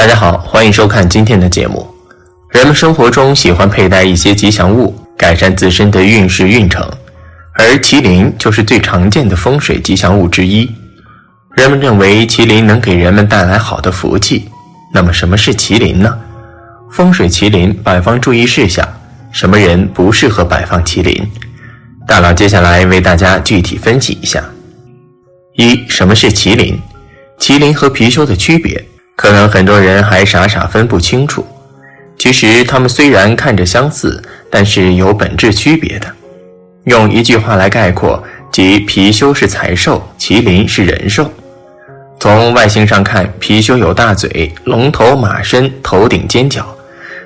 大家好，欢迎收看今天的节目。人们生活中喜欢佩戴一些吉祥物，改善自身的运势运程，而麒麟就是最常见的风水吉祥物之一。人们认为麒麟能给人们带来好的福气。那么，什么是麒麟呢？风水麒麟摆放注意事项，什么人不适合摆放麒麟？大佬接下来为大家具体分析一下。一、什么是麒麟？麒麟和貔貅的区别。可能很多人还傻傻分不清楚，其实它们虽然看着相似，但是有本质区别的。用一句话来概括，即貔貅是财兽，麒麟是人兽。从外形上看，貔貅有大嘴、龙头马身、头顶尖角，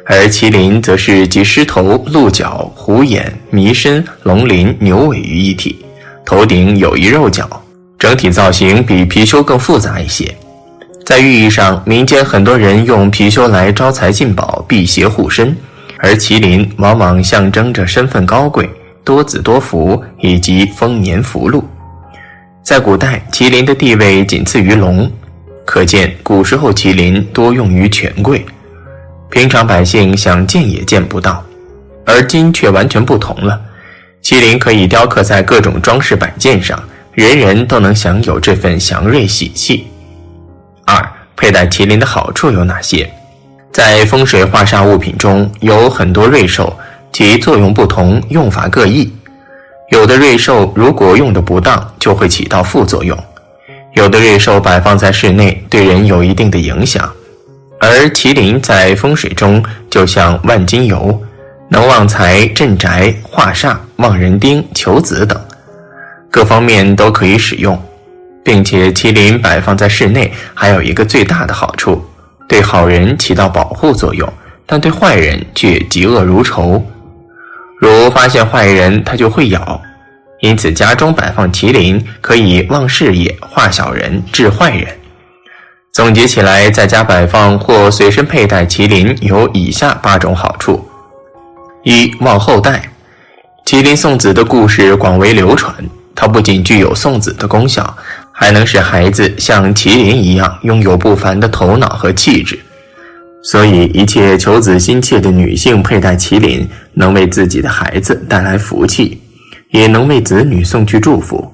而麒麟则是集狮头、鹿角、虎眼、麋身、龙鳞、牛尾于一体，头顶有一肉角，整体造型比貔貅更复杂一些。在寓意上，民间很多人用貔貅来招财进宝、辟邪护身，而麒麟往往象征着身份高贵、多子多福以及丰年福禄。在古代，麒麟的地位仅次于龙，可见古时候麒麟多用于权贵，平常百姓想见也见不到。而今却完全不同了，麒麟可以雕刻在各种装饰摆件上，人人都能享有这份祥瑞喜气。二、佩戴麒麟的好处有哪些？在风水化煞物品中有很多瑞兽，其作用不同，用法各异。有的瑞兽如果用的不当，就会起到副作用；有的瑞兽摆放在室内，对人有一定的影响。而麒麟在风水中就像万金油，能旺财、镇宅、化煞、旺人丁、求子等，各方面都可以使用。并且麒麟摆放在室内，还有一个最大的好处，对好人起到保护作用，但对坏人却嫉恶如仇。如发现坏人，他就会咬。因此，家中摆放麒麟可以旺事业、化小人、治坏人。总结起来，在家摆放或随身佩戴麒麟有以下八种好处：一、旺后代。麒麟送子的故事广为流传，它不仅具有送子的功效。还能使孩子像麒麟一样拥有不凡的头脑和气质，所以一切求子心切的女性佩戴麒麟，能为自己的孩子带来福气，也能为子女送去祝福。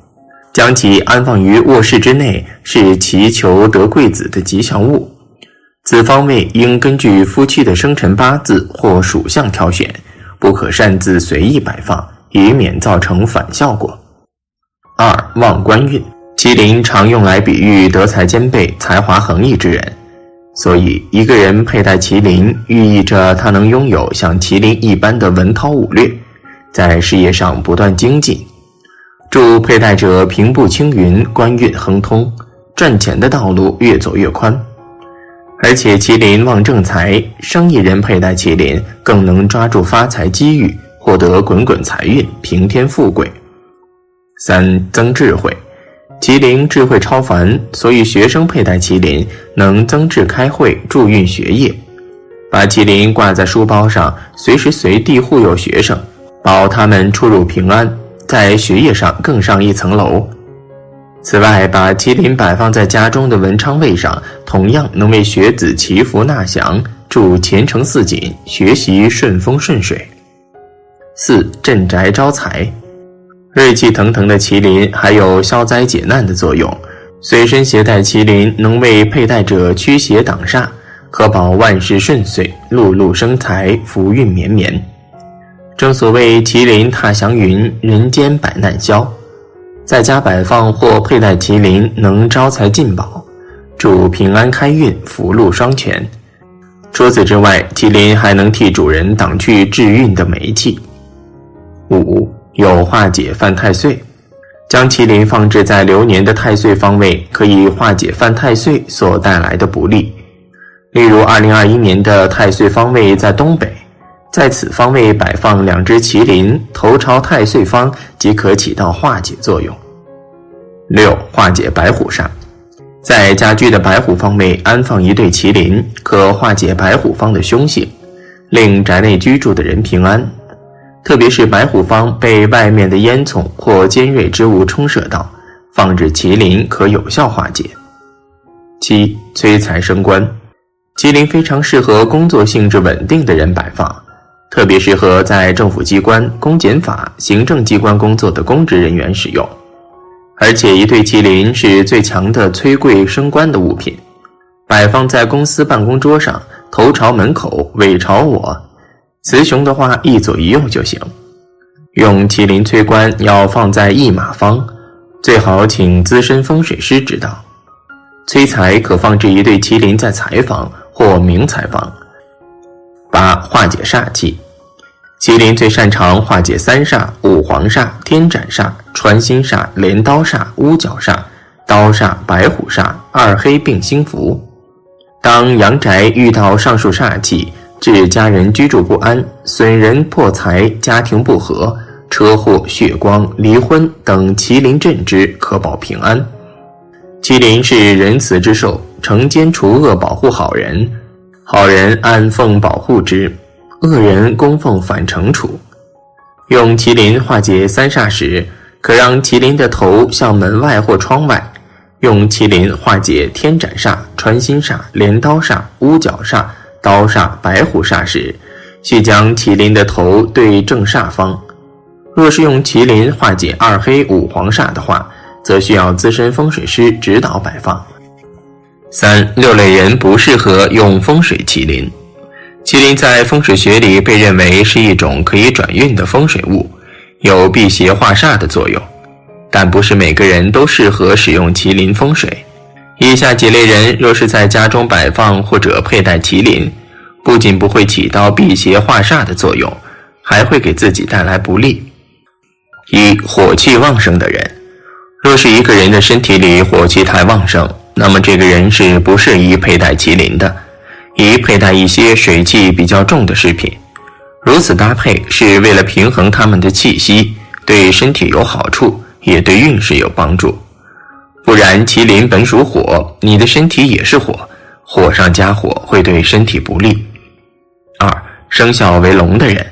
将其安放于卧室之内，是祈求得贵子的吉祥物。此方位应根据夫妻的生辰八字或属相挑选，不可擅自随意摆放，以免造成反效果。二望官运。麒麟常用来比喻德才兼备、才华横溢之人，所以一个人佩戴麒麟，寓意着他能拥有像麒麟一般的文韬武略，在事业上不断精进，祝佩戴者平步青云、官运亨通，赚钱的道路越走越宽。而且麒麟旺正财，生意人佩戴麒麟更能抓住发财机遇，获得滚滚财运、平添富贵。三增智慧。麒麟智慧超凡，所以学生佩戴麒麟能增智开慧、助运学业。把麒麟挂在书包上，随时随地护佑学生，保他们出入平安，在学业上更上一层楼。此外，把麒麟摆放在家中的文昌位上，同样能为学子祈福纳祥，祝前程似锦，学习顺风顺水。四镇宅招财。锐气腾腾的麒麟还有消灾解难的作用，随身携带麒麟能为佩戴者驱邪挡煞，可保万事顺遂、路路生财、福运绵绵。正所谓麒麟踏祥云，人间百难消。在家摆放或佩戴麒麟，能招财进宝，祝平安开运、福禄双全。除此之外，麒麟还能替主人挡去致运的霉气。五。有化解犯太岁，将麒麟放置在流年的太岁方位，可以化解犯太岁所带来的不利。例如，二零二一年的太岁方位在东北，在此方位摆放两只麒麟，头朝太岁方，即可起到化解作用。六、化解白虎煞，在家居的白虎方位安放一对麒麟，可化解白虎方的凶性，令宅内居住的人平安。特别是白虎方被外面的烟囱或尖锐之物冲射到，放置麒麟可有效化解。七催财升官，麒麟非常适合工作性质稳定的人摆放，特别适合在政府机关、公检法、行政机关工作的公职人员使用。而且，一对麒麟是最强的催贵升官的物品，摆放在公司办公桌上，头朝门口，尾朝我。雌雄的话，一左一右就行。用麒麟催官要放在一马方，最好请资深风水师指导。催财可放置一对麒麟在财房。或明财房。八化解煞气，麒麟最擅长化解三煞、五黄煞、天斩煞、穿心煞、镰刀煞、屋角煞、刀煞、白虎煞、二黑并星符。当阳宅遇到上述煞气，致家人居住不安、损人破财、家庭不和、车祸、血光、离婚等，麒麟镇之，可保平安。麒麟是仁慈之兽。惩奸除恶，保护好人，好人安奉保护之，恶人供奉反惩处。用麒麟化解三煞时，可让麒麟的头向门外或窗外；用麒麟化解天斩煞、穿心煞、镰刀煞、屋角煞、刀煞、白虎煞时，需将麒麟的头对正煞方。若是用麒麟化解二黑五黄煞的话，则需要资深风水师指导摆放。三六类人不适合用风水麒麟。麒麟在风水学里被认为是一种可以转运的风水物，有辟邪化煞的作用，但不是每个人都适合使用麒麟风水。以下几类人若是在家中摆放或者佩戴麒麟，不仅不会起到辟邪化煞的作用，还会给自己带来不利。一火气旺盛的人，若是一个人的身体里火气太旺盛。那么这个人是不适宜佩戴麒麟的，宜佩戴一些水气比较重的饰品。如此搭配是为了平衡他们的气息，对身体有好处，也对运势有帮助。不然，麒麟本属火，你的身体也是火，火上加火会对身体不利。二，生肖为龙的人，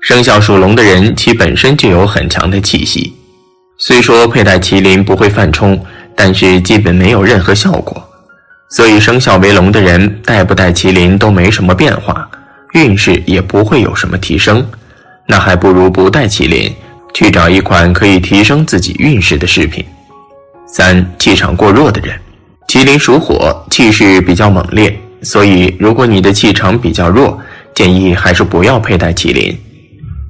生肖属龙的人其本身就有很强的气息，虽说佩戴麒麟不会犯冲。但是基本没有任何效果，所以生肖为龙的人戴不戴麒麟都没什么变化，运势也不会有什么提升。那还不如不戴麒麟，去找一款可以提升自己运势的饰品。三气场过弱的人，麒麟属火，气势比较猛烈，所以如果你的气场比较弱，建议还是不要佩戴麒麟。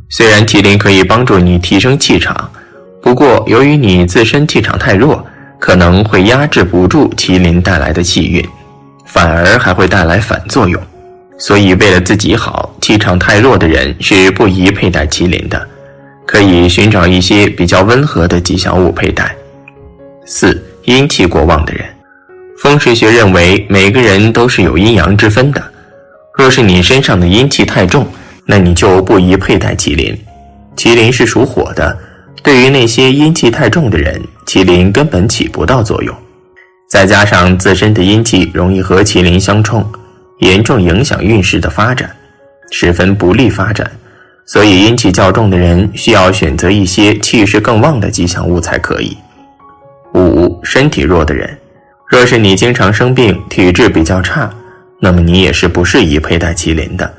虽然麒麟可以帮助你提升气场，不过由于你自身气场太弱。可能会压制不住麒麟带来的气运，反而还会带来反作用。所以，为了自己好，气场太弱的人是不宜佩戴麒麟的，可以寻找一些比较温和的吉祥物佩戴。四、阴气过旺的人，风水学认为每个人都是有阴阳之分的。若是你身上的阴气太重，那你就不宜佩戴麒麟。麒麟是属火的。对于那些阴气太重的人，麒麟根本起不到作用。再加上自身的阴气容易和麒麟相冲，严重影响运势的发展，十分不利发展。所以阴气较重的人需要选择一些气势更旺的吉祥物才可以。五、身体弱的人，若是你经常生病，体质比较差，那么你也是不适宜佩戴麒麟的。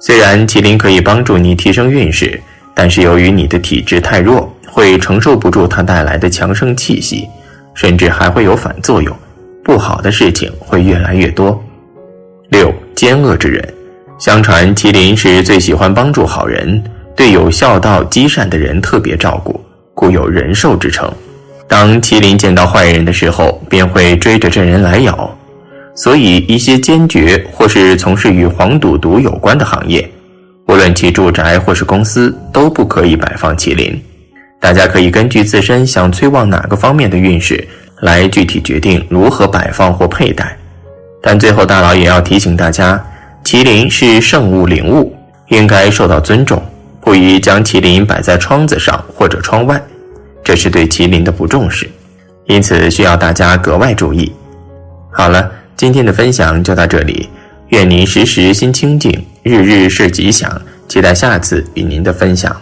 虽然麒麟可以帮助你提升运势，但是由于你的体质太弱。会承受不住它带来的强盛气息，甚至还会有反作用，不好的事情会越来越多。六奸恶之人，相传麒麟是最喜欢帮助好人，对有孝道积善的人特别照顾，故有人兽之称。当麒麟见到坏人的时候，便会追着这人来咬，所以一些坚决或是从事与黄赌毒有关的行业，无论其住宅或是公司，都不可以摆放麒麟。大家可以根据自身想催旺哪个方面的运势，来具体决定如何摆放或佩戴。但最后，大佬也要提醒大家，麒麟是圣物灵物，应该受到尊重，不宜将麒麟摆在窗子上或者窗外，这是对麒麟的不重视，因此需要大家格外注意。好了，今天的分享就到这里，愿您时时心清静，日日是吉祥，期待下次与您的分享。